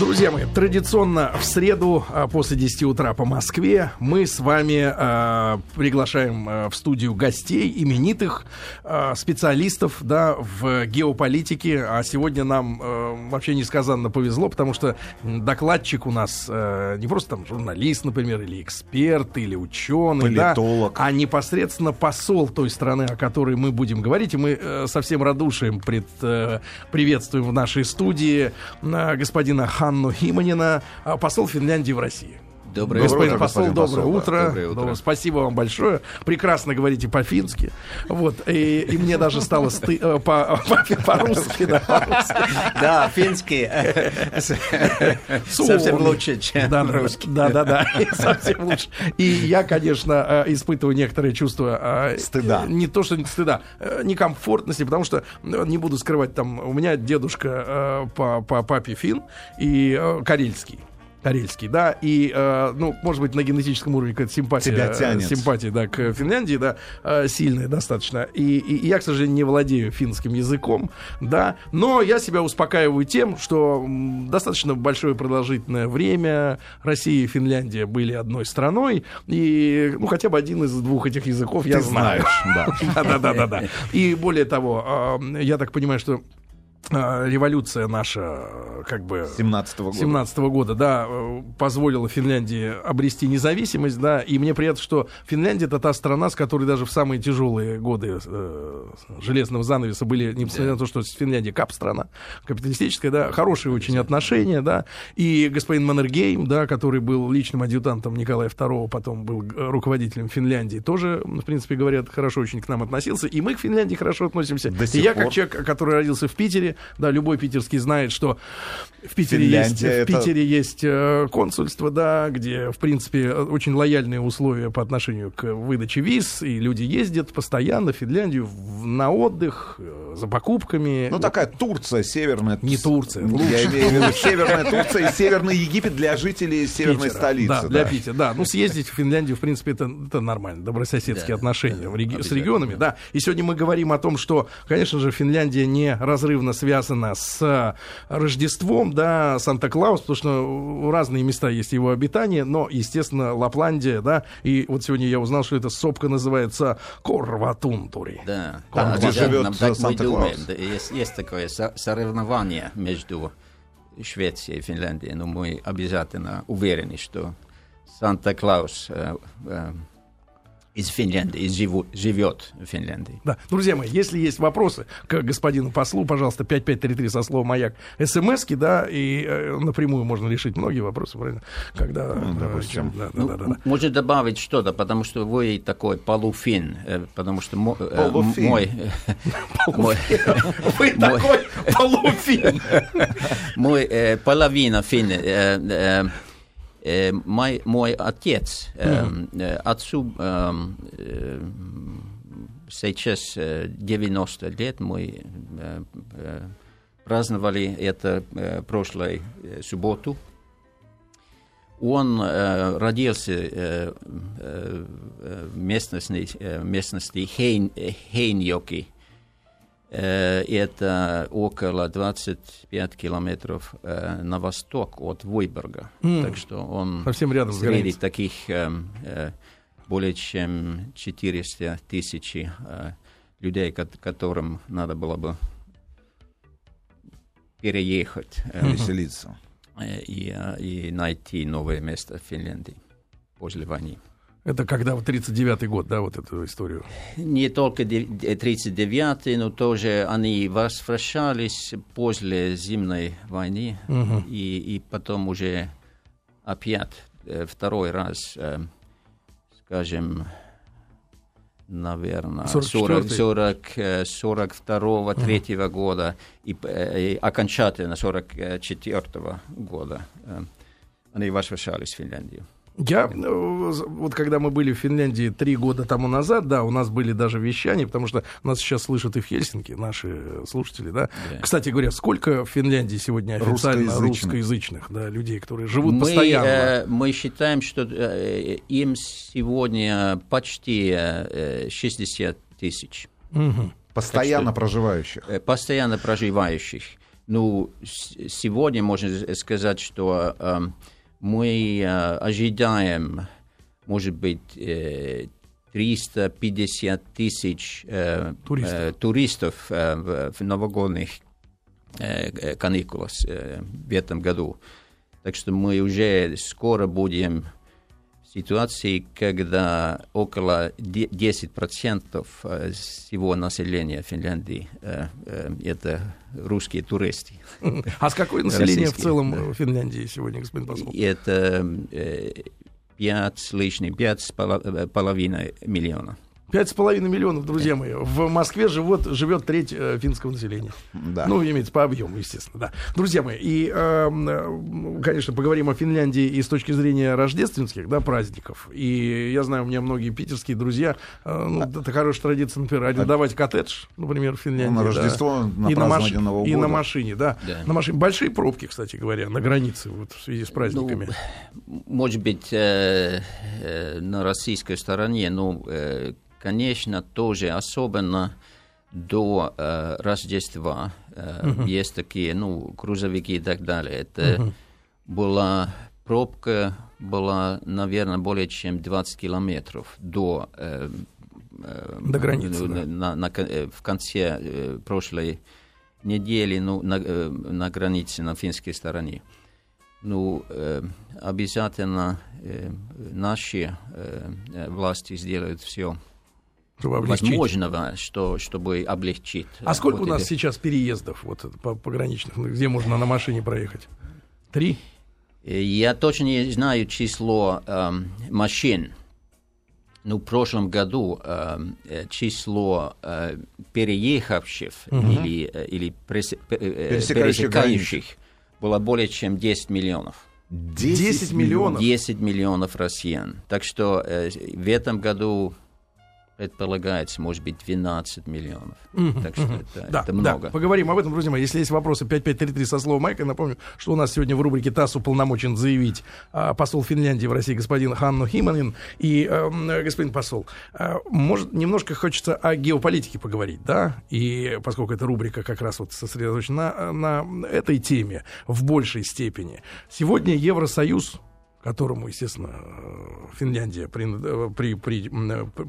Друзья мои, традиционно в среду а, после 10 утра по Москве мы с вами э, приглашаем э, в студию гостей, именитых э, специалистов да, в геополитике. А сегодня нам э, вообще несказанно повезло, потому что докладчик у нас э, не просто там журналист, например, или эксперт, или ученый, Политолог. да, а непосредственно посол той страны, о которой мы будем говорить. И мы э, со всем радушием пред, э, приветствуем в нашей студии э, господина Ханну Химанина, а, посол Финляндии в России. Доброе Господин утро, посол, господин доброе посол, да. утро. Доброе утро. Ну, спасибо вам большое. Прекрасно говорите по-фински. Вот. И, и мне даже стало сты... э, по- по- по-русски. да, финский совсем лучше, чем русский. Да, да, да, совсем лучше. И я, конечно, э, испытываю некоторые чувства... э, Стыда. Не то, что стыда, некомфортности, потому что, не буду скрывать, там, у меня дедушка по, папе фин и карельский. Карельский, да, и, э, ну, может быть, на генетическом уровне какая-то симпатия, Тебя тянет. симпатия, да, к Финляндии, да, э, сильная достаточно. И, и- я, к сожалению, не владею финским языком, да, но я себя успокаиваю тем, что достаточно большое продолжительное время Россия и Финляндия были одной страной, и, ну, хотя бы один из двух этих языков я Ты знаю. знаешь, да. Да, да, да, да, да. И более того, э, я так понимаю, что революция наша, э, как бы 17-го года. 17 года, да, э, позволила Финляндии обрести независимость, да, и мне приятно, что Финляндия это та страна, с которой даже в самые тяжелые годы э, железного занавеса были, несмотря на то, что Финляндия кап-страна, капиталистическая, да, хорошие очень отношения, да, и господин Маннергейм, да, который был личным адъютантом Николая II, потом был э, руководителем Финляндии, тоже, в принципе, говорят, хорошо очень к нам относился, и мы к Финляндии хорошо относимся. До и сих я, как пор. человек, который родился в Питере, да, любой питерский знает, что в Питере есть, Финляндия в это- Питере есть э, консульство, да, где, в принципе, э, очень лояльные условия по отношению к выдаче виз, и люди ездят постоянно в Финляндию на отдых, э, за покупками. Ну, такая Турция, северная... Не Турция, Я имею в виду северная Турция и северный Египет для жителей северной Питера. столицы. Да, для Питера, да. Ну, съездить в Финляндию, в принципе, это, это нормально. Добрососедские Да, отношения да, в реги- с регионами, да. И сегодня мы говорим о том, что, конечно же, Финляндия неразрывно связана с Рождеством, да, Санта-Клаус, потому что разные места есть его обитания, но, естественно, Лапландия, да. И вот сегодня я узнал, что эта сопка называется Корватунтури. Да, Там, да, где живет так Санта-Клаус. Да, есть, есть такое со- соревнование между Швецией и Финляндией, но мы обязательно уверены, что Санта-Клаус э, э, из Финляндии живу- живет в Финляндии. Да. Друзья мои, если есть вопросы к господину послу, пожалуйста, 5533 со словом «Маяк» смски, да, и э, напрямую можно решить многие вопросы, правильно? Когда, Ну, да, допустим. да, да, Ну, да, да, да. Можно добавить что-то, потому что вы такой полуфин, э, потому что мо- э, Полуфин. мой, мой, Вы такой полуфин. мой э, половина фин, э, э, э, мой, мой отец, э, э, отцу э, э, сейчас э, 90 лет, мы э, э, праздновали это э, прошлой э, субботу. Он э, родился э, э, э, в местности, э, местности Хейн, э, Хейньоки. Э, Это около 25 километров э, на восток от Войберга. М. Так что он Совсем рядом с среди границей. таких э, более чем 400 тысяч э, людей, ко- которым надо было бы переехать э, Веселиться. э, и, и найти новое место в Финляндии после войны. Это когда вот 39-й год, да, вот эту историю. Не только де- де- 39 но тоже они возвращались после зимней войны Мгм. и, и потом уже опять э, второй раз, э, скажем, наверное, 44-й. 40, 40, 42 третьего года и, э, и окончательно 44 года э, они возвращались в Финляндию. Я, э, вот когда мы были в Финляндии три года тому назад, да, у нас были даже вещания, потому что нас сейчас слышат и в Хельсинки наши слушатели, да. Да. Кстати говоря, сколько в Финляндии сегодня официально Русскоязычных. русскоязычных, да, людей, которые живут мы, постоянно? э, мы считаем, что э, им сегодня почти э, 60 тысяч Мгм. Постоянно Так что- проживающих. э, постоянно проживающих. Ну, сегодня можно сказать, что э, мы э, ожидаем, может быть, э, 350 тысяч э, туристов, э, туристов э, в, в новогодних э, каникулах э, в этом году. Так что мы уже скоро будем ситуации, когда около 10% э, всего населения Финляндии э, э, это русские туристы. А с какое население в целом да. Финляндии сегодня, господин посол? Это 5 с лишним, 5 с половиной миллиона. Пять с половиной миллионов, друзья мои. В Москве живет, живет треть э, финского населения. Да. Ну, имеется по объему, естественно, да. Друзья мои, и, э, конечно, поговорим о Финляндии и с точки зрения рождественских, да, праздников. И я знаю, у меня многие питерские друзья, э, ну, а... это хорошая традиция, например, арендовать а... коттедж, например, в Финляндии. Ну, на Рождество, да. на и, на маш... Нового и на машине, да. да. На машине. Большие пробки, кстати говоря, на границе вот, в связи с праздниками. Ну, может быть, э, э, на российской стороне, ну, э, конечно, тоже особенно до э, Рождества э, uh-huh. есть такие, ну, грузовики и так далее. Это uh-huh. была пробка, была, наверное, более чем 20 километров до, э, э, до границы. На, да. на, на, э, в конце э, прошлой недели ну, на, э, на границе на финской стороне. Ну, э, обязательно э, наши э, власти сделают все. Возможного, что, чтобы облегчить. А э, сколько вот у нас эти... сейчас переездов вот, по пограничных, где можно на машине проехать? Три? Э, я точно не знаю число э, машин. Ну, в прошлом году э, э число э, переехавших угу. или, или прес, пересекающих было более чем 10 миллионов. 10, 10 миллионов? 10 миллионов россиян. Так что э, в этом году предполагается, может быть, 12 миллионов. Mm-hmm. Так что это, да, это много. Да. Поговорим об этом, друзья мои. Если есть вопросы, 5533 со словом Майка. Напомню, что у нас сегодня в рубрике ТАСС уполномочен заявить а, посол Финляндии в России господин Ханну Химанин. И, а, господин посол, а, может, немножко хочется о геополитике поговорить, да? И поскольку эта рубрика как раз вот сосредоточена на, на этой теме в большей степени. Сегодня Евросоюз которому, естественно, Финляндия при, при, при,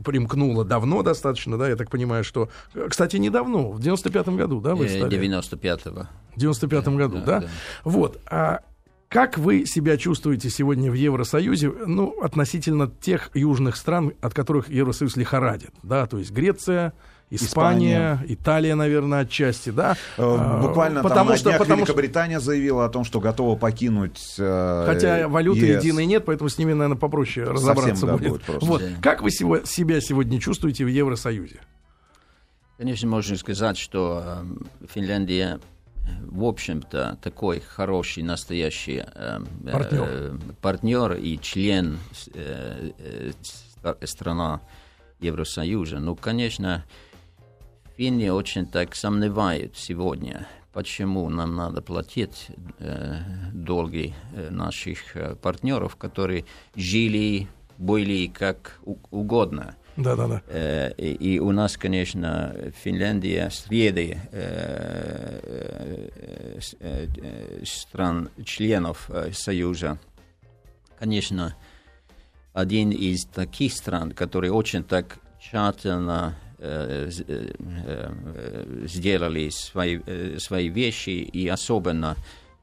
примкнула давно достаточно, да, я так понимаю, что, кстати, недавно, в 95-м году, да, вы э, стали? 95-го. В 95-м году, да, да? да? Вот, а как вы себя чувствуете сегодня в Евросоюзе, ну, относительно тех южных стран, от которых Евросоюз лихорадит, да, то есть Греция, Испания, Испания, Италия, наверное, отчасти, да. Э, а, буквально потому там что, на потому Великобритания что... заявила о том, что готова покинуть. Э, Хотя валюты ЕС. единой нет, поэтому с ними, наверное, попроще разобраться Совсем, будет. Да, будет вот. Да. Как вы себя сегодня чувствуете в Евросоюзе? Конечно, можно сказать, что э, Финляндия в общем-то, такой хороший, настоящий э, партнер. Э, партнер и член э, э, страна Евросоюза. Ну, конечно, Финны очень так сомневают сегодня, почему нам надо платить э, долги э, наших э, партнеров, которые жили, были как угодно. Да, да, да. Э, и, и у нас, конечно, Финляндия среди э, э, э, стран-членов э, Союза, конечно, один из таких стран, который очень так тщательно Э, э, э, сделали свои, свои вещи, и особенно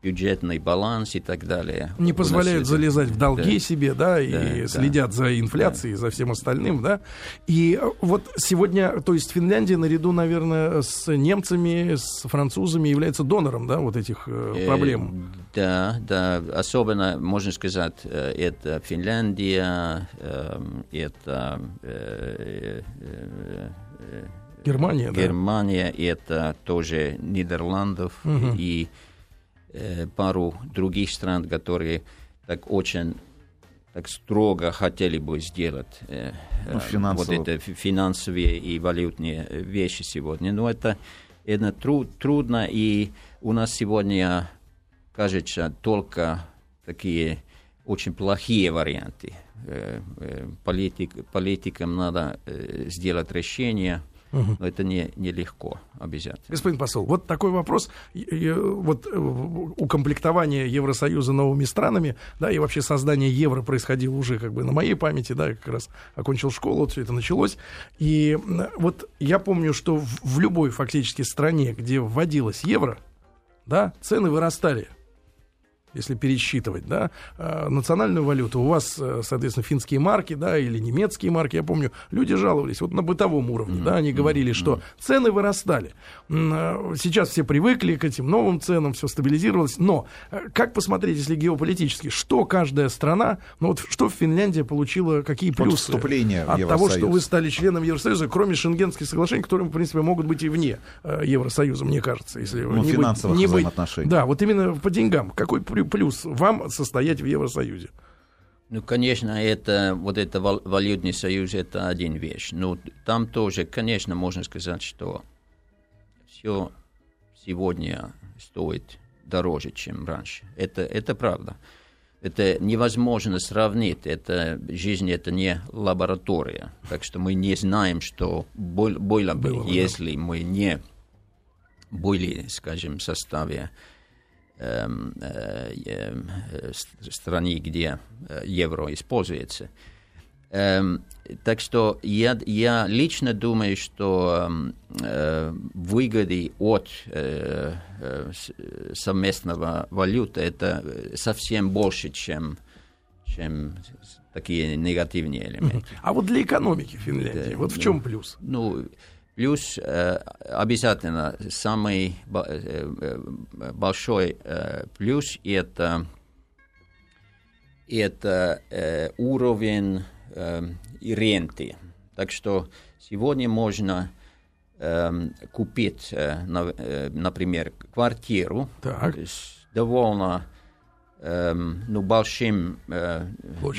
бюджетный баланс и так далее. Не позволяют залезать в долги да. себе, да, и да, следят да. за инфляцией, да. за всем остальным, да. И вот сегодня, то есть Финляндия наряду, наверное, с немцами, с французами является донором, да, вот этих э, проблем. Э, да, да, особенно, можно сказать, э, это Финляндия, это э, э, Германия, Германия, да? это тоже Нидерландов угу. и Э, пару других стран, которые так очень так строго хотели бы сделать э, ну, вот это финансовые и валютные вещи сегодня. Но это, это труд, трудно, и у нас сегодня, кажется, только такие очень плохие варианты. Политик, политикам надо сделать решение, Угу. Но это не, нелегко, обязательно. Господин посол, вот такой вопрос. Вот э, укомплектование Евросоюза новыми странами, да, и вообще создание евро происходило уже как бы на моей памяти, да, я как раз окончил школу, все это началось. И вот я помню, что в, в любой фактически стране, где вводилось евро, да, цены вырастали если пересчитывать, да, э, национальную валюту, у вас, э, соответственно, финские марки, да, или немецкие марки, я помню, люди жаловались вот на бытовом уровне, mm-hmm. да, они говорили, что цены вырастали. Э, сейчас все привыкли к этим новым ценам, все стабилизировалось, но как посмотреть, если геополитически, что каждая страна, ну вот что Финляндия получила, какие плюсы от, от того, что вы стали членом Евросоюза, кроме Шенгенских соглашений, которые, в принципе, могут быть и вне Евросоюза, мне кажется, если ну, не быть, не. Быть, да, вот именно по деньгам, какой плюс вам состоять в Евросоюзе? Ну, конечно, это вот это валютный союз это один вещь. Но там тоже, конечно, можно сказать, что все сегодня стоит дороже, чем раньше. Это, это правда. Это невозможно сравнить. Это, жизнь это не лаборатория. Так что мы не знаем, что было бы, Было, если да. мы не были, скажем, в составе стране, где э, евро используется. Эм, так что я, я лично думаю, что выгоды от совместного валюты это совсем больше, чем, чем такие негативные элементы. А вот для экономики Финляндии, да, вот в чем плюс? Ну, Плюс э, обязательно самый э, э, большой плюс это, это уровень ренты. Так что сегодня можно купить, например, квартиру так. с довольно ну, большим, э,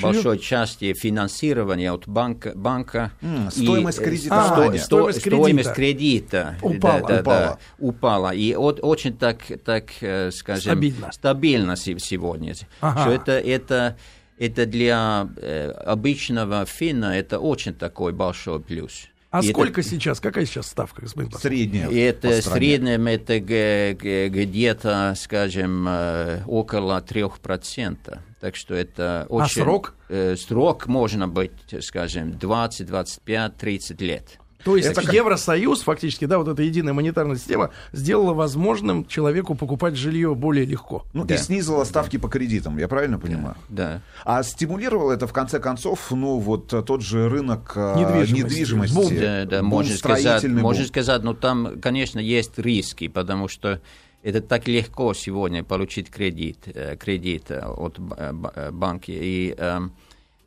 большой части финансирования от банка. банка mm, стоимость и, кредитования. Сто, стоимость, сто, кредита. стоимость кредита упала. Да, да, упала. Да, упала. И от, очень так, так э, скажем, стабильно, стабильно сегодня. Ага. Что это, это, это для э, обычного финна это очень такой большой плюс. А и сколько это... сейчас? Какая сейчас ставка, господин посол? Средняя. И это среднем это где-то, скажем, э, около 3%. Так что это а очень... А срок? Э, срок можно быть, скажем, 20, 25, 30 лет. То есть это как... Евросоюз, фактически, да, вот эта единая монетарная система сделала возможным человеку покупать жилье более легко. Ну да. и снизила ставки по кредитам, я правильно понимаю? Да. А стимулировал это, в конце концов, ну вот тот же рынок а, недвижимости. недвижимости бум. Да, да, бум можно сказать, бум. можно сказать, но там, конечно, есть риски, потому что это так легко сегодня получить кредит, э, кредит от э, банки. И э,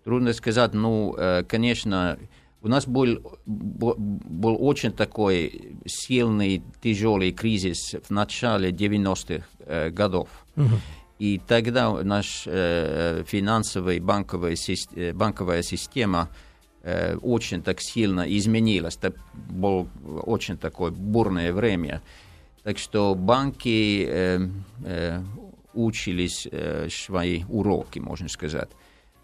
трудно сказать, ну, э, конечно, у нас был, был очень такой сильный, тяжелый кризис в начале 90-х э, годов. Угу. И тогда наша э, финансовая банковая, э, банковая система очень так сильно изменилась. Это было очень такое бурное время. Так что банки учились свои уроки, можно сказать.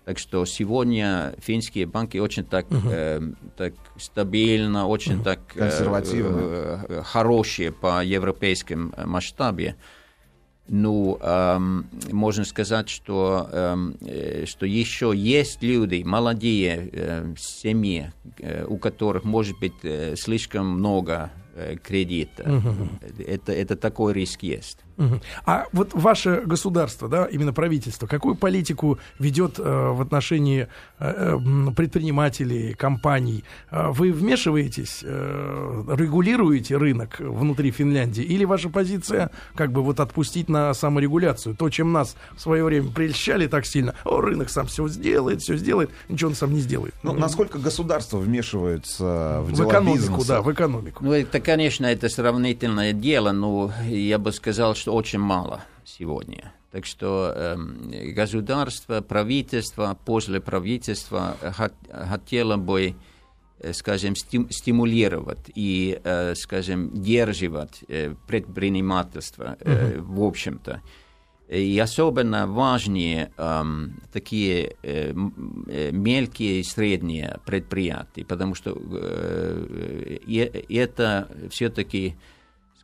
Так что сегодня финские банки очень так, uh э, так стабильно, очень uh так консервативно, э, э, хорошие по европейским масштабе. Ну, эм, можно сказать, что, эм, э, что еще есть люди, молодые э, семьи, э, у которых может быть э, слишком много э, кредита. Uh-huh. Это, это такой риск есть. А вот ваше государство, да, именно правительство, какую политику ведет э, в отношении э, предпринимателей, компаний? Э, вы вмешиваетесь, э, регулируете рынок внутри Финляндии, или ваша позиция как бы вот отпустить на саморегуляцию? То, чем нас в свое время прельщали так сильно, о, рынок сам все сделает, все сделает, ничего он сам не сделает. Ну, насколько государство вмешивается в, в дела экономику, бизнеса? да, в экономику. Ну, это, конечно, это сравнительное дело, но я бы сказал, что очень мало сегодня. Так что э, государство, правительство, после правительства хот, хотело бы, э, скажем, стим, стимулировать и, э, скажем, держать э, предпринимательство, э, uh-huh. в общем-то. И особенно важнее эм, такие э, мелкие и средние предприятия, потому что э, это все-таки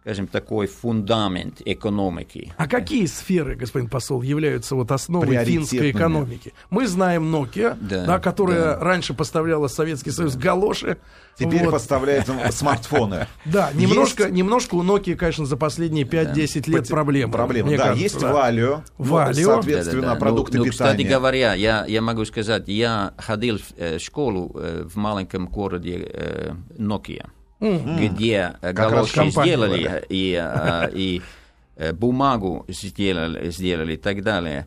скажем, такой фундамент экономики. А какие сферы, господин посол, являются вот основой финской экономики? Мы знаем Nokia, да, да, которая да. раньше поставляла Советский Союз да. галоши. Теперь вот. поставляет смартфоны. Да, немножко, немножко у Nokia, конечно, за последние 5-10 лет проблемы. Проблемы, да. Есть Валио, Валио. соответственно, продукты ну, питания. Кстати говоря, я, я могу сказать, я ходил в э, школу э, в маленьком городе Nokia mm. где как галоши сделали и, а, и э, бумагу сделали, сделали и так далее.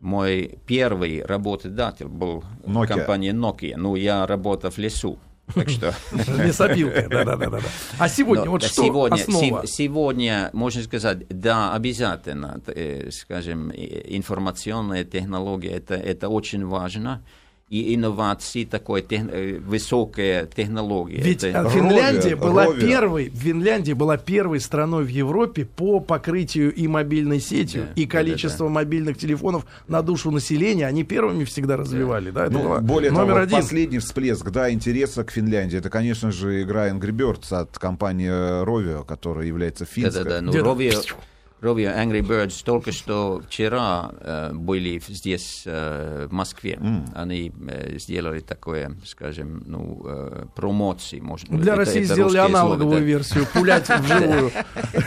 Мой первый работодатель был Nokia. компания Nokia. Ну, я работал в лесу. Так что... Лесопилка, да-да-да. А сегодня, вот что сегодня, основа? Сегодня, можно сказать, да, обязательно, э, скажем, информационная технология, это, это очень важно и инновации, такой тех, э, высокая технология. Ведь Это... Финляндия Ровер, была Ровер. первой, Финляндия была первой страной в Европе по покрытию и мобильной сетью, да, и количество да, да. мобильных телефонов на душу населения. Они первыми всегда развивали, да? да? Ну, более номер того, один. последний всплеск, да, интереса к Финляндии. Это, конечно же, игра Angry Birds от компании Rovio, которая является финской. Да, да, да. Ну, Rovio, Rovio Angry Birds только что вчера э, были здесь, э, в Москве. Mm. Они э, сделали такое, скажем, ну, э, промоции. Может, Для это, России это сделали аналоговую слово, да. версию, пулять вживую.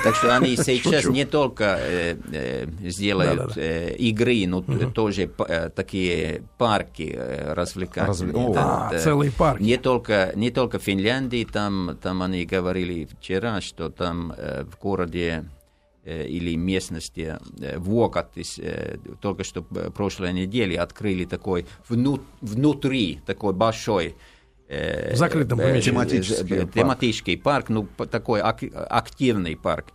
Так что они сейчас не только э, э, сделают игры, но тоже такие парки развлекательные. А, целый парк. Не только, не только в Финляндии, там, там они говорили вчера, что там в городе Э, или местности э, Вокатис, э, только что прошлой неделе открыли такой внут, внутри такой большой в закрытом помещении. Тематический, тематический парк. парк, ну такой активный парк.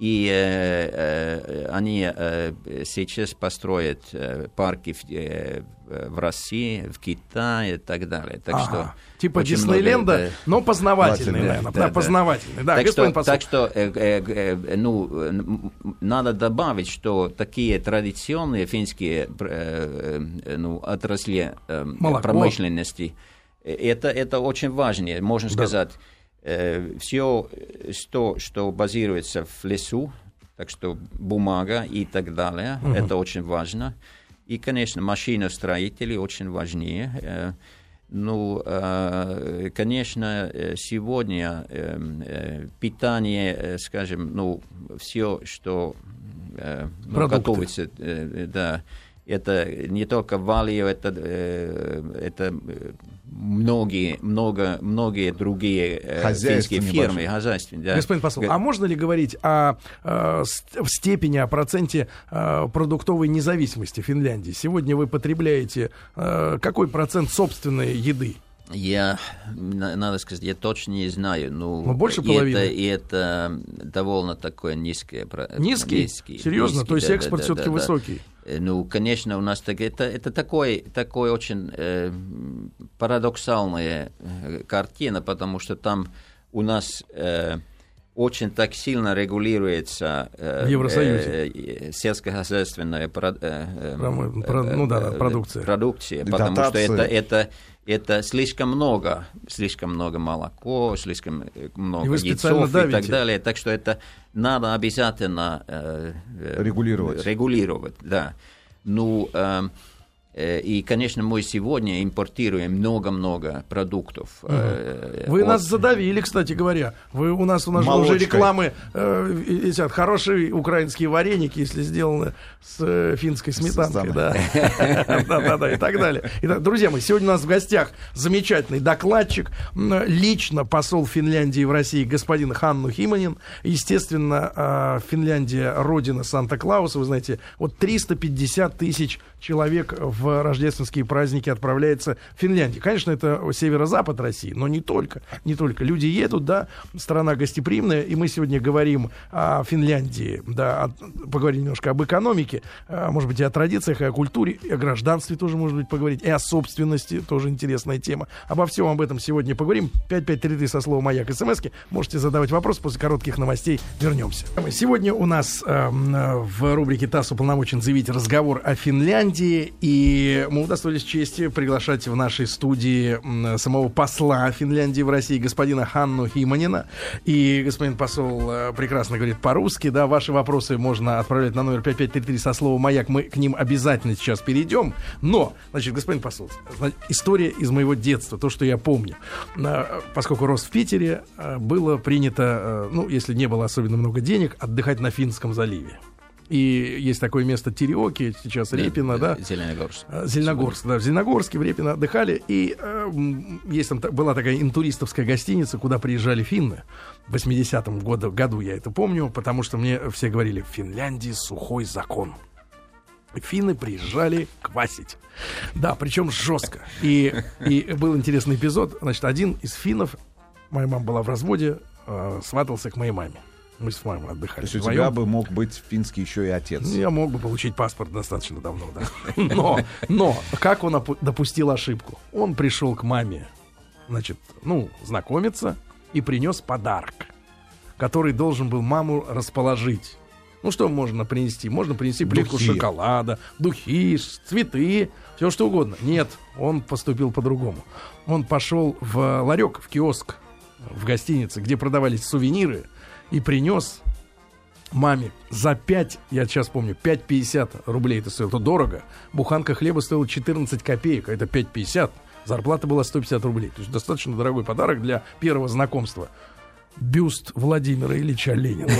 И э, они э, сейчас построят э, парки в, э, в России, в Китае и так далее. Так ага. что типа Диснейленда, много, но познавательный, наверное, да, да, познавательный. Да, так что, так что э, э, э, ну, надо добавить, что такие традиционные финские э, э, ну, отрасли э, промышленности, э, это, это очень важно, можно да. сказать э, все, что, что базируется в лесу, так что бумага и так далее, угу. это очень важно. И, конечно, машиностроители очень важнее. Э, ну, э, конечно, сегодня э, э, питание, э, скажем, ну, все, что э, ну, готовится, э, да, это не только Валио, это, э, это многие, много, многие другие э, финские фирмы, хозяйственные. Да. Господин посол, а можно ли говорить о, о степени, о проценте о продуктовой независимости Финляндии? Сегодня вы потребляете какой процент собственной еды? Я, надо сказать, я точно не знаю. Ну, ну больше половины. Это, и это довольно такое низкое. Низкий? низкий Серьезно? Низкий, То есть да, экспорт да, все-таки да, высокий? Э, ну, конечно, у нас так, это, это такой, такой очень э, парадоксальная э, картина, потому что там у нас э, очень так сильно регулируется э, в Евросоюзе. Э, сельскохозяйственная про, э, про, ну, да, продукция, продукция потому Дотации. что это, это это слишком много, слишком много молоко, слишком э, много и яйцов и так далее. Так что это надо обязательно э, э регулировать. Регулировать, да. Ну, Э, и, конечно, мы сегодня импортируем много-много продуктов. Угу. Вы от... нас задавили, кстати говоря. Вы у нас у нас уже рекламы э, эти хорошие украинские вареники, если сделаны с э, финской сметанкой, да. да, да, и так далее. Итак, друзья мои, сегодня у нас в гостях замечательный докладчик, лично посол Финляндии в России господин Ханну Химанин. Естественно, а, Финляндия родина Санта-Клауса. Вы знаете, вот 350 тысяч человек в в рождественские праздники отправляется в Финляндию. Конечно, это северо-запад России, но не только. Не только. Люди едут, да, страна гостеприимная, и мы сегодня говорим о Финляндии, да, поговорим немножко об экономике, а, может быть, и о традициях, и о культуре, и о гражданстве тоже, может быть, поговорить, и о собственности, тоже интересная тема. Обо всем об этом сегодня поговорим. 5533 со словом «Маяк» смс -ки. Можете задавать вопрос после коротких новостей. Вернемся. Сегодня у нас э, в рубрике ТАСС уполномочен заявить разговор о Финляндии, и мы удостоились чести приглашать в нашей студии самого посла Финляндии в России, господина Ханну Химанина. И господин посол э, прекрасно говорит по-русски, да, ваши вопросы можно отправлять на номер 5533 со словом «Маяк». Мы к ним обязательно сейчас перейдем. Но, значит, господин посол, история из моего детства, то, что я помню. Э, поскольку рос в Питере, э, было принято, ну, если не было особенно много денег, отдыхать на Финском заливе. И есть такое место Тереоки, сейчас Репина, да? Зеленогорск. А, Зеленогорск, да. В Зеленогорске, в Репино отдыхали. И э, есть там, была такая интуристовская гостиница, куда приезжали финны. В 80-м году, году я это помню, потому что мне все говорили, в Финляндии сухой закон. Финны приезжали квасить. Да, причем жестко. И, и был интересный эпизод. Значит, один из финнов, моя мама была в разводе, э, сватался к моей маме. Мы с мамой отдыхали. То есть у тебя бы мог быть финский еще и отец. Я мог бы получить паспорт достаточно давно, да. Но, но как он допустил ошибку? Он пришел к маме, значит, ну, знакомиться и принес подарок, который должен был маму расположить. Ну, что можно принести? Можно принести плитку духи. шоколада, духи, цветы, все что угодно. Нет, он поступил по-другому. Он пошел в ларек, в киоск, в гостинице, где продавались сувениры, и принес маме за 5, я сейчас помню, 5,50 рублей это стоило, это дорого. Буханка хлеба стоила 14 копеек, а это 5,50. Зарплата была 150 рублей. То есть достаточно дорогой подарок для первого знакомства бюст Владимира Ильича Ленина.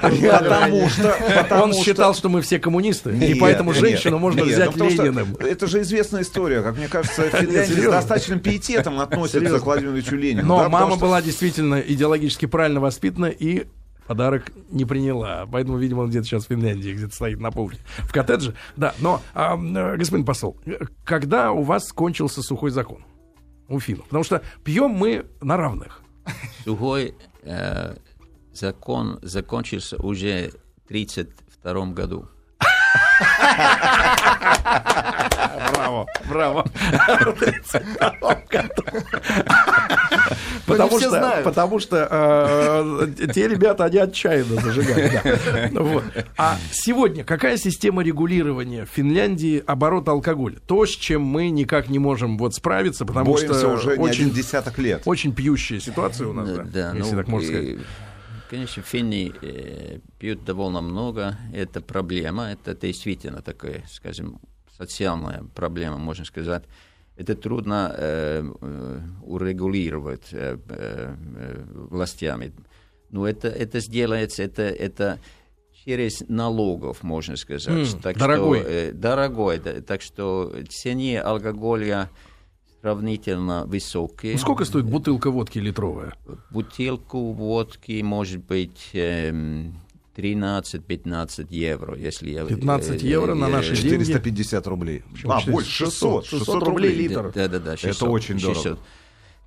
Потому что... Он считал, что мы все коммунисты, и поэтому женщину можно взять ну, Лениным. Это же известная история. Как мне кажется, Финляндия с достаточным пиететом относится к Владимиру Ильичу Ленину. Но мама была действительно идеологически правильно воспитана и подарок не приняла. Поэтому, видимо, он где-то сейчас в Финляндии, где-то стоит на полке. В коттедже. Да, но, а, господин посол, когда у вас кончился сухой закон? У финнов. Потому что пьем мы на равных. Сухой э, закон закончился уже в 1932 году. Браво, браво. Потому что, потому что э, те ребята, они отчаянно зажигают. А сегодня какая система регулирования в Финляндии оборота алкоголя? То, с чем мы никак не можем вот справиться, потому что уже очень, десяток лет. Очень пьющая ситуация у нас, если ну, так можно сказать. Конечно, финны э, пьют довольно много. Это проблема. Это действительно такая, скажем, социальная проблема, можно сказать. Это трудно э, э урегулировать э, э, властями. Но это, это сделается, это, это через налогов, можно сказать. Mm, так дорогой. Что, э, дорогой. Да, так что цене алкоголя сравнительно высокие. Ну, сколько стоит бутылка водки литровая? Бутылку водки может быть эм, 13-15 евро, если я... 15 евро на наши 450 деньги. рублей. А, больше, 600. 600, 600 рублей литр. Да-да-да, Это очень 600. дорого.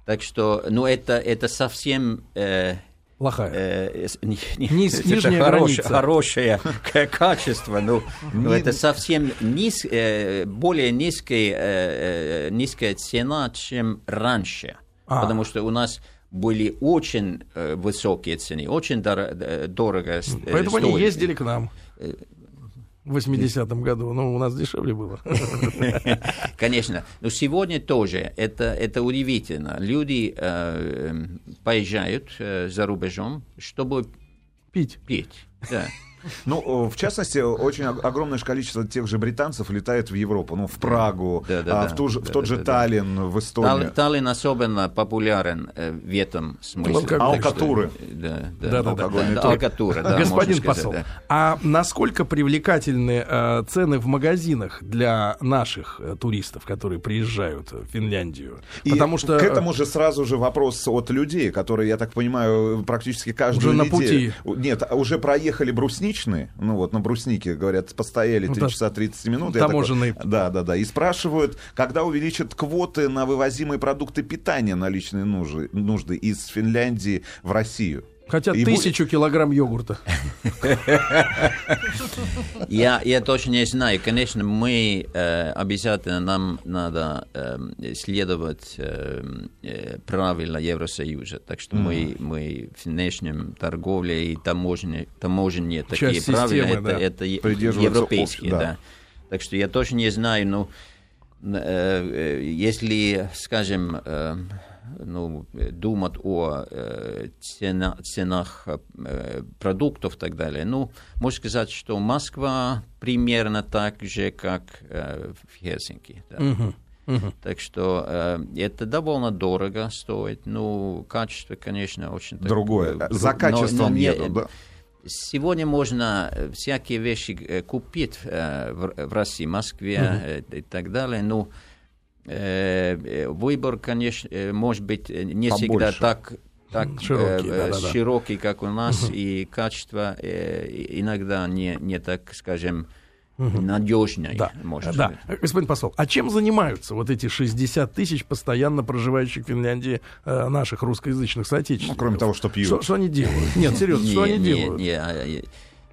Так что, ну, это, это совсем... Э, плохая. Э, не, не, Низ, нижняя хорош, хорошее качество, но, но это совсем низ, э, более низкая, э, низкая цена, чем раньше. А. Потому что у нас были очень э, высокие цены, очень дор- дорого э, Поэтому стоили. они ездили к нам в 80-м году. Ну, у нас дешевле было. Конечно. Но сегодня тоже это, это удивительно. Люди э, поезжают э, за рубежом, чтобы пить. Пить, да. Ну, в частности, очень огромное количество тех же британцев летает в Европу, ну, в Прагу, да, да, а, в, ту же, да, в тот же Таллин, в Эстонию. Таллин особенно популярен э, в этом смысле. Алкатуры. Да, да, да. да, Алкатуры, да. Господин посол, да. а насколько привлекательны э, цены в магазинах для наших э, туристов, которые приезжают в Финляндию? И Потому что... к этому же сразу же вопрос от людей, которые, я так понимаю, практически каждую уже неделю... на пути. Нет, уже проехали брусничку, наличные, ну вот на бруснике, говорят, постояли 3 часа 30 минут. Таможенные. Такой, да, да, да. И спрашивают, когда увеличат квоты на вывозимые продукты питания на личные нужды, нужды из Финляндии в Россию. Хотят и тысячу будет... килограмм йогурта. Я, я точно не знаю. Конечно, мы э, обязательно нам надо э, следовать э, э правила Евросоюза. Так что мы, мы в внешнем торговле и таможне, таможне такие правила, это, европейские. Да. да. Так что я точно не знаю, ну, э, э, если, скажем, э, ну, думать о э, цена, ценах э, продуктов и так далее. Ну, можно сказать, что Москва примерно так же, как э, в Хельсинки. Да. Uh-huh. Uh-huh. Так что э, это довольно дорого стоит. Ну, качество, конечно, очень... Другое. Так, За качеством но, но едут, да? Сегодня можно всякие вещи э, купить э, в, в России, Москве uh-huh. и так далее. Ну, Э, выбор, конечно, э, может быть э, не Побольше. всегда так так широкий, э, да, широкий, как у нас, угу. и качество э, иногда не, не так, скажем, угу. надежнее, да. может да. быть. Господин посол, а чем занимаются вот эти 60 тысяч постоянно проживающих в Финляндии э, наших русскоязычных соотечественников? Ну, кроме того, что пьют. Что, что они делают? Нет, серьезно, что они делают?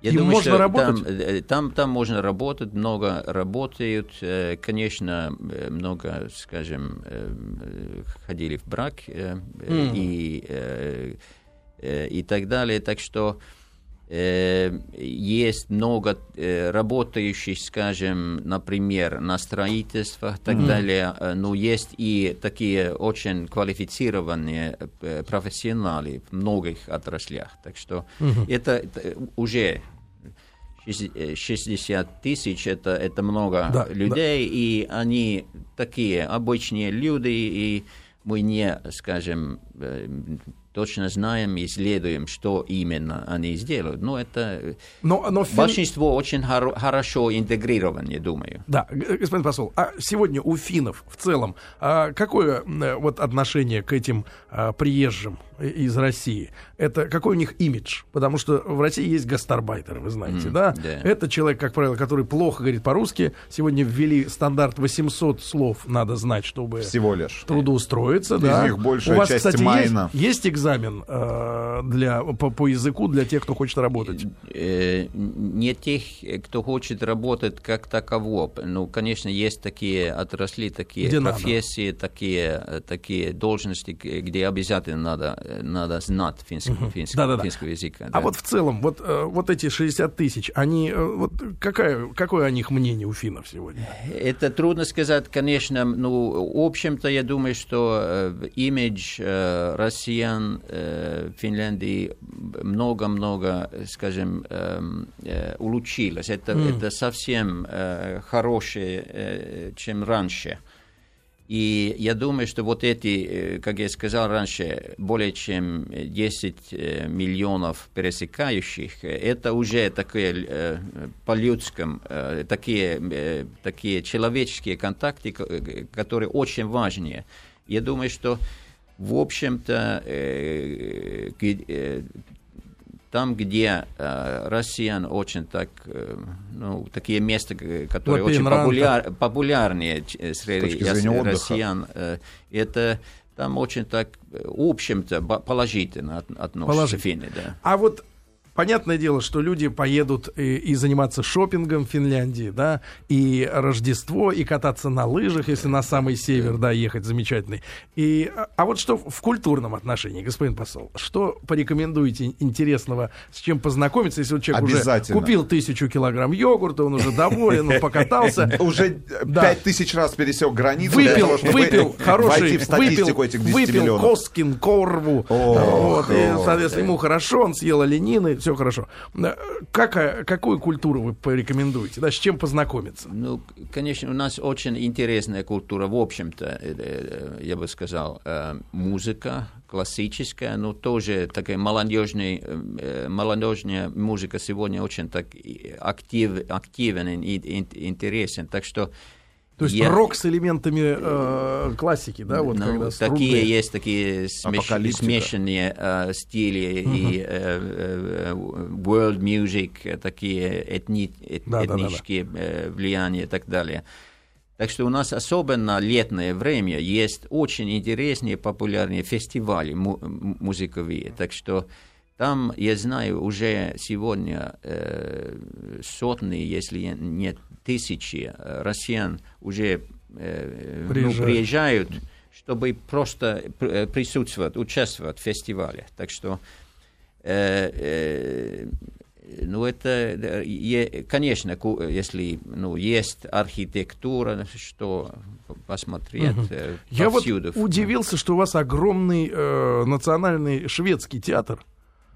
Я Им думаю, можно что работать? Там, э, там, там можно работать, много работают. Э, конечно, э, много, скажем, ходили в брак mm. и, и так далее. Так что есть много работающих, скажем, например, на строительствах и так mm. далее, но есть и такие очень квалифицированные профессионалы в многих отраслях. Так что mm-hmm. это, это уже 60 тысяч это, это много да, людей, да. и они такие обычные люди, и мы не, скажем, э, точно знаем и исследуем, что именно они сделают. Но это но, но фин... большинство очень хор- хорошо интегрировано, я думаю. Да, господин посол, а сегодня у финнов в целом а какое вот отношение к этим а, приезжим из России? Это какой у них имидж? Потому что в России есть гастарбайтеры, вы знаете, mm, да? Yeah. Это человек, как правило, который плохо говорит по-русски. Сегодня ввели стандарт 800 слов надо знать, чтобы всего лишь трудоустроиться. Из да. них большая у вас, часть кстати, майна. Есть, есть экзамен э, для, по, по языку для тех, кто хочет работать? Э, не тех, кто хочет работать как таково. Ну, конечно, есть такие отрасли, такие где профессии, надо? такие, э, такие должности, где обязательно надо, надо знать финский, угу. финский, да, да, да. финского языка. А вот в целом, вот, вот эти 60 тысяч, они, вот какая, какое о них мнение у финнов сегодня? Это трудно сказать, конечно. Ну, в общем-то, я думаю, что имидж россиян э, Финляндии много-много, скажем, э, э, улучшилось. Это, mm. это совсем э, хорошее, э, чем раньше. И я думаю, что вот эти, э, как я сказал раньше, более чем 10 э, миллионов пересекающих, это уже такие э, по-людскому, такие, такие человеческие контакты, которые очень важны. Я думаю, что в общем-то, э, э, там, где э, россиян очень так, э, ну, такие места, которые очень популяр, популярные среди россиян, э, это там очень так, в общем-то, положительно относятся Положительно. финны. Да. А вот Понятное дело, что люди поедут и, и заниматься шопингом в Финляндии, да, и Рождество, и кататься на лыжах, если на самый север, да, ехать замечательный. И, а, а вот что в культурном отношении, господин посол, что порекомендуете интересного, с чем познакомиться, если вот человек уже купил тысячу килограмм йогурта, он уже доволен, он покатался. Уже пять тысяч раз пересек границу выпил, выпил хороший, выпил, выпил Коскин, Корву, вот, и, соответственно, ему хорошо, он съел оленины, все хорошо. Э, как, какую культуру вы порекомендуете? Да, с чем познакомиться? Ну, конечно, у нас очень интересная культура, в общем-то, э, э, я бы сказал, музыка классическая, но тоже такая молодежная, молодежная музыка сегодня очень так актив, активен и интересен. Так что То есть я... рок с элементами э, классики, да, вот ну, когда Такие струнные... есть такие смеш... смешанные э, стили uh-huh. и э, э, world music, такие этни... да, этнические да, да, да. Э, влияния и так далее. Так что у нас особенно летное время есть очень интересные популярные фестивали му- музыковые. Так что там, я знаю, уже сегодня э, сотни, если не тысячи э, россиян уже э, приезжают. Ну, приезжают, чтобы просто э, присутствовать, участвовать в фестивале. Так что э, э, ну, это, конечно, если ну, есть архитектура, что посмотреть угу. Я вот удивился, что у вас огромный э, национальный шведский театр.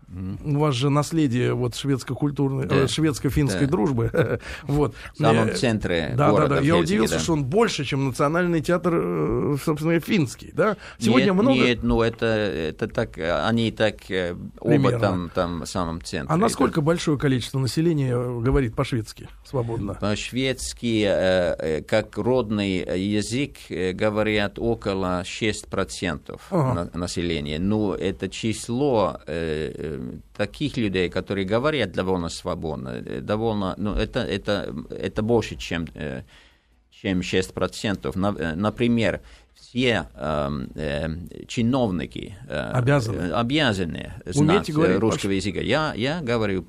У вас же наследие вот шведско-культурной, да. э, шведско-финской да. дружбы. вот. В самом э, центре Да, города, да, да. Я удивился, да. что он больше, чем национальный театр, э, собственно, финский, да? Сегодня нет, много... Нет, ну это, это так, они так э, оба там, там в самом центре. А насколько это... большое количество населения говорит по-шведски свободно? По-шведски, э, как родный язык, говорят около 6% ага. населения. Ну, это число таких людей, которые говорят довольно свободно, э, довольно, ну, это, это, это больше, чем, э, чем 6%. Э, например, все э, э, чиновники э, обязаны, обязаны знать русского языка. Я, я говорю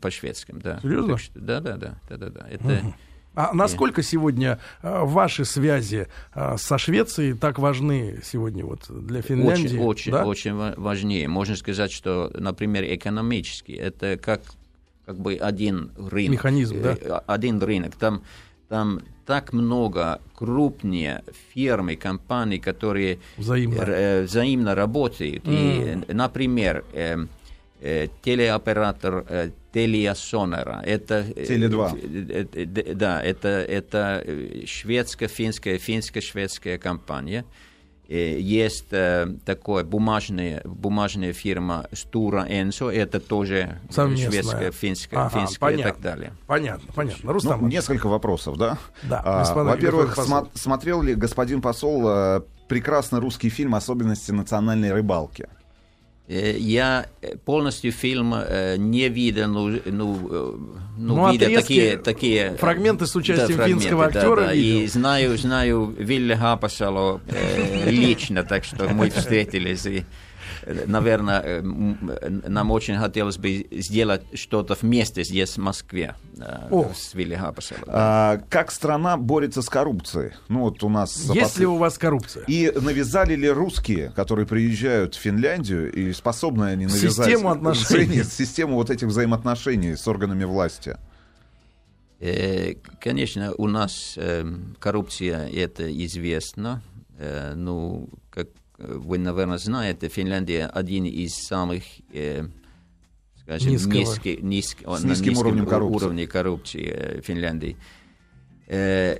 по-шведски, да. Серьезно? Что, да, да, да, да, да, да. Это, угу. А насколько сегодня э, ваши связи э, со Швецией так важны сегодня вот для Финляндии? Очень, очень, да? очень важнее. Можно сказать, что, например, экономически это как как бы один рынок. Механизм, да? Э, один рынок. Там, там так много крупнее фирмы, компаний, которые взаимно, взаимно работают. Mm. И, например, Э, телеоператор э, Telia Sonera. Это, э, Теле2. Да, это, это шведско-финская, финско-шведская компания. Есть такая бумажная, бумажная фирма Стура Энсо, это тоже шведская, финская, ага, финская понятно, и так далее. Понятно, понятно. Рустам, ну, несколько вопросов, да? Да. А, во-первых, смо- смотрел ли господин посол прекрасный русский фильм «Особенности национальной рыбалки»? Э, я э, полностью фильм э, не видел, ну, ну, ну, ну видел такие, такие... Фрагменты с участием да, финского актера да, да. И знаю, знаю Вилли Хапасало э, лично, так что мы встретились и наверное, э, нам очень хотелось бы сделать что-то вместе здесь, в Москве, э, О. с Вилли Хапасовым. А, как страна борется с коррупцией? Ну, вот у нас... Есть ли у вас коррупция? И навязали ли русские, которые приезжают в Финляндию, и способны они навязать... Систему отношений. Систему вот этих взаимоотношений с органами власти? Э, конечно, у нас коррупция, это известно. Ну, вы, наверное, знаете, Финляндия один из самых, э, скажем, низкий, низк, с низким уровнем коррупции, уровне коррупции э, Финляндии. Э,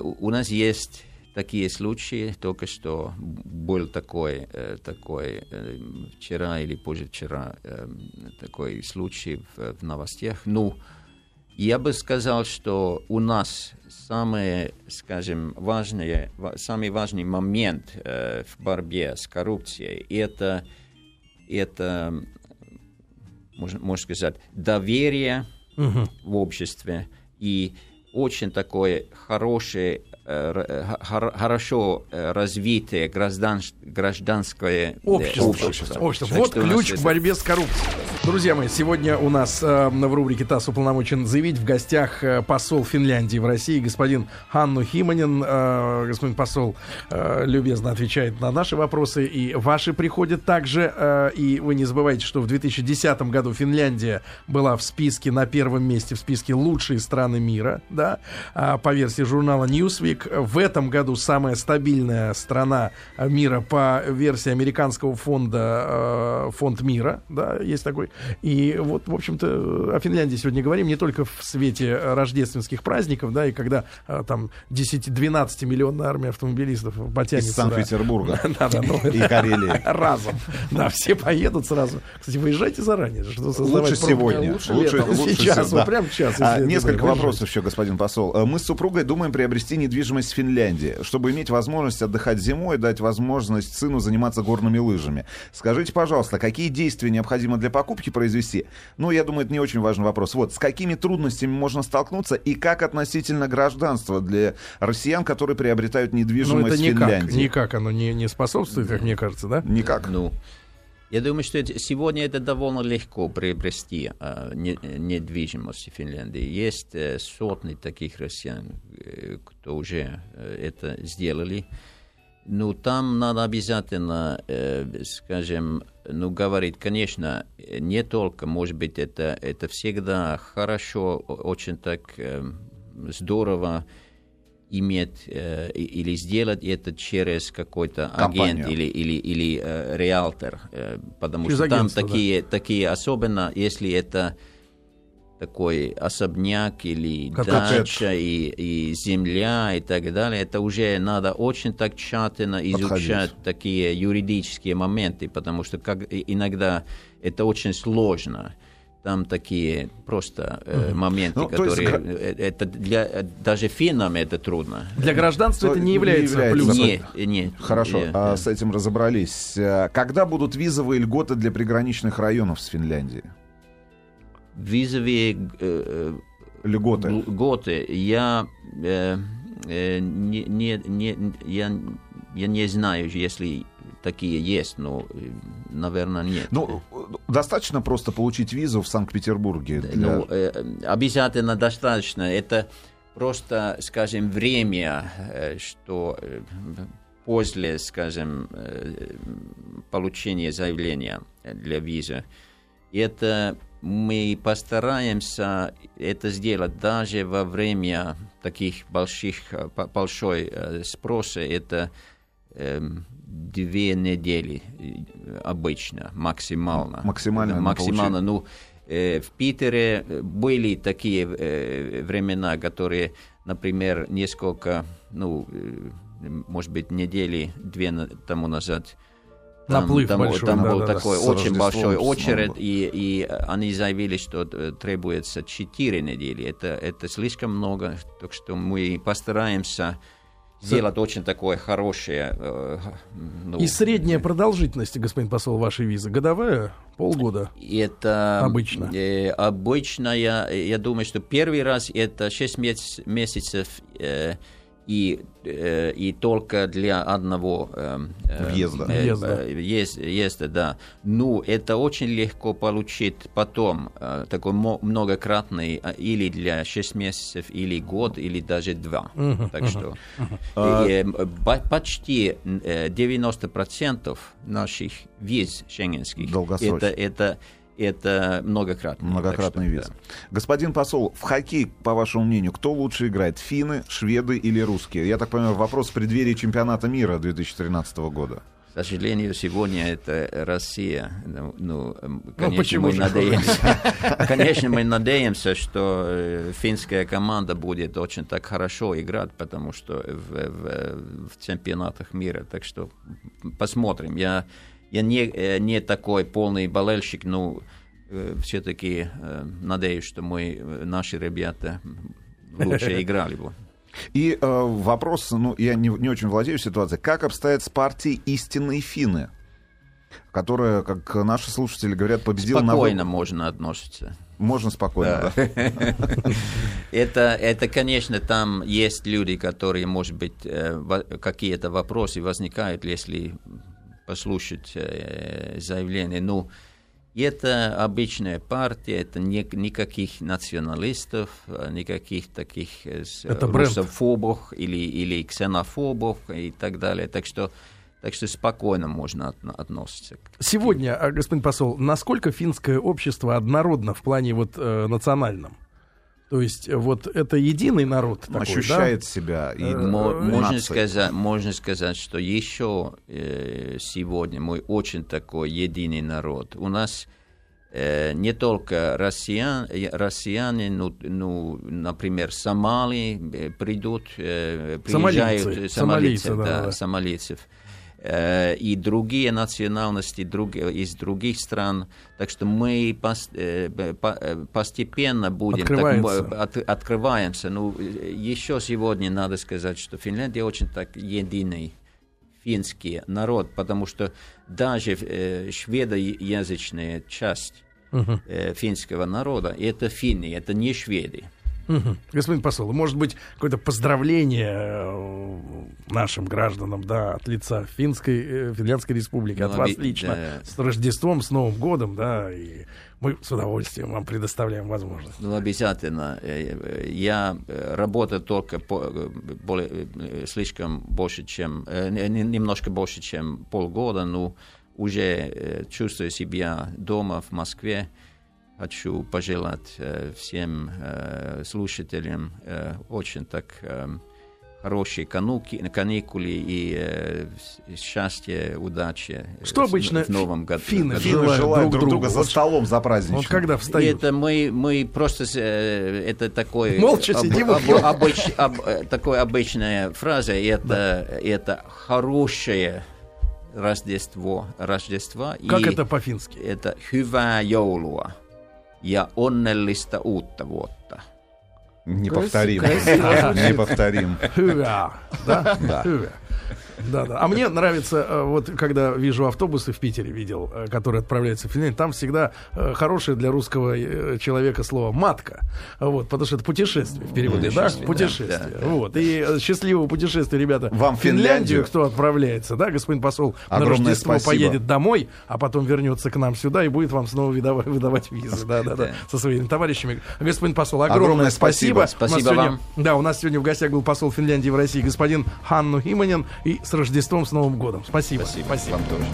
у нас есть такие случаи, только что был такой, э, такой э, вчера или позавчера э, такой случай в, в новостях. Ну, я бы сказал, что у нас самый, скажем, важный, самый важный момент э, в борьбе с коррупцией это, это можно, можно сказать, доверие угу. в обществе и очень такое хорошее хорошо э, развитое граждан, гражданское общество. общество. общество. Вот ключ к борьбе с коррупцией. Друзья мои, сегодня у нас э, в рубрике ТАСС уполномочен заявить в гостях э, посол Финляндии в России, господин Ханну Химанин. Э, господин посол э, любезно отвечает на наши вопросы, и ваши приходят также. Э, и вы не забывайте, что в 2010 году Финляндия была в списке на первом месте, в списке лучшие страны мира, да, э, по версии журнала Newsweek. Норвег в этом году самая стабильная страна мира по версии американского фонда э, фонд мира, да, есть такой И вот, в общем-то, о Финляндии сегодня говорим не только в свете рождественских праздников, да, и когда а, там 10-12 миллионная армия автомобилистов потянется. Из Санкт-Петербурга. Да, да, ну, и Карелии. Разом. Да, все поедут сразу. Кстати, выезжайте заранее. Что лучше сегодня. Лучше, лучше, лучше сейчас, вот прямо сейчас. А, несколько вопросов еще, господин посол. Э, мы с супругой думаем приобрести недвижимость в Финляндии, чтобы иметь возможность отдыхать зимой и дать возможность сыну заниматься горными лыжами. Скажите, пожалуйста, какие действия необходимо для покупки произвести? Ну, я думаю, это не очень важный вопрос. Вот, с какими трудностями можно столкнуться и как относительно гражданства для россиян, которые приобретают недвижимость ну, это никак, в Финляндии? Никак оно не, не способствует, как мне кажется, да? Никак. Ну, я думаю, что сегодня это довольно легко приобрести э, не, недвижимость в Финляндии. Есть э, сотни таких россиян, э, кто уже это сделали. Ну, там надо обязательно, скажем, ну, говорить, конечно, не только, может быть, это, это всегда хорошо, очень так здорово, иметь э, или сделать это через какой-то агент или, или, или э, реалтор, э, потому через что там такие, да. такие, особенно если это такой особняк или как дача и, и земля и так далее, это уже надо очень так тщательно изучать Подходить. такие юридические моменты, потому что как, иногда это очень сложно там такие просто э, моменты, ну, которые есть... Э, это для даже финнам это трудно. Для гражданства это не является, не является плюсом. Нет, нет. Хорошо, нет, а, с этим разобрались. Э, когда будут визовые льготы для приграничных районов с Финляндией? Визовые э, льготы. Льготы. Я э, э, не, не, не, я, я не знаю, если такие есть, но, наверное, нет. Ну, достаточно просто получить визу в Санкт-Петербурге? Для... Ну, э, обязательно достаточно. Это просто, скажем, время, э, что э, после, скажем, получения заявления для визы, это мы постараемся это сделать даже во время таких больших, большой спроса. Это две недели э, обычно, максимально. Максимально? Максимально. Ну, э, в Питере были такие э, времена, которые, например, несколько, ну, э, может быть, недели, две тому назад, там, Наплыв там, большой, там да, был да, такой да, очень большой очередь, и, и они заявили, что требуется 4 недели. Это, это слишком много, так что мы постараемся сделать очень такое хорошее. Э, ну, и средняя продолжительность, господин посол, вашей визы годовая? Полгода? Это обычно. Э, обычно я, я думаю, что первый раз это 6 месяцев э, и, э, и только для одного э, э въезда. Э, въезда. Есть, есть, да. Ну, это очень легко получить потом э, такой многократный или для 6 месяцев, или год, или даже два. Uh-huh, так uh-huh, что uh-huh. э, почти 90% наших виз шенгенских это, это это многократный. Многократный вес. Да. Господин посол, в хоккей, по вашему мнению, кто лучше играет? Финны, шведы или русские? Я так понимаю, вопрос в преддверии чемпионата мира 2013 года. К сожалению, сегодня это Россия. Ну, ну, ну конечно, ну, мы надеемся, конечно, мы надеемся, что э, финская команда будет очень так хорошо играть, потому что в, в, в чемпионатах мира. Так что посмотрим. Я я не, э, не такой полный болельщик, но э, все-таки э, надеюсь, что мы, наши ребята лучше играли бы. И э, вопрос, ну, я не, не очень владею ситуацией. Как обстоят с партией «Истинные финны», которая, как наши слушатели говорят, победила спокойно на... Спокойно можно относиться. Можно спокойно, да. это, это, конечно, там есть люди, которые, может быть, какие-то вопросы возникают, если послушать э, заявление. Ну, это обычная партия, это не, никаких националистов, э, никаких таких э, это русофобов или, или ксенофобов и так далее. Так что так что спокойно можно от, относиться. Сегодня, а, господин посол, насколько финское общество однородно в плане вот э, национальном? То есть э, вот это единый народ такой, ощущает да? себя и э, можно сказать, можно сказать, что еще э, сегодня мы очень такой единый народ. У нас э, не только россиян, э, россияне, ну, ну, например, Сомали э, придут, э, приезжают, Сомалийцы. сомалийцы, Сомалийцы, да, да, да. сомалийцев. Э, и другие национальности друг- из других стран. Так что мы пос- э, э, постепенно будем так, Открывается. м- от- открываемся. Ну, э, еще сегодня надо сказать, что Финляндия очень так единый финский народ, потому что даже э, шведоязычная часть э, финского народа это финны, это не шведы. Господин посол, может быть, какое-то поздравление э, нашим гражданам, да, от лица Финской, э, Финляндской республики, от Ну, вас оби- лично, да. с Рождеством, с Новым годом, да, и мы с удовольствием вам предоставляем возможность. Ну, обязательно. Э, Я работаю только по, более, слишком больше, чем, не- не- немножко больше, чем полгода, но уже чувствую себя дома в Москве. Хочу пожелать э, всем э, слушателям э, очень так хорошие кануки, каникулы и э, с- счастья, удачи Что обычно в новом году. финны году. Финны Желаю желают друг друг друга другу. за столом за праздничным. Вот когда встают. Это мы, мы просто э, это такой Молча сидим и пьем. обыч- об- такой обычная фраза. и Это это хорошее Рождество, Рождество. Как и это по-фински? Это hyvää joulua ja onnellista uutta vuotta. Неповторим. Неповторим. Хюа, да? Хюа. Да, да. А мне нравится, э, вот когда вижу автобусы в Питере, видел, э, которые отправляются в Финляндию, там всегда э, хорошее для русского человека слово матка. Вот, потому что это путешествие в переводе, да? Путешествие. Вот. И счастливого путешествия, ребята. Вам Финляндию. кто отправляется, да, господин посол, на Рождество поедет домой, а потом вернется к нам сюда и будет вам снова выдавать, визы, да, да, да, со своими товарищами. Господин посол, огромное, Огромное спасибо. спасибо. Спасибо вам. да, у нас сегодня в гостях был посол Финляндии в России господин Ханну Химанин. И с Рождеством, с Новым годом. Спасибо. Спасибо. Спасибо. Вам тоже.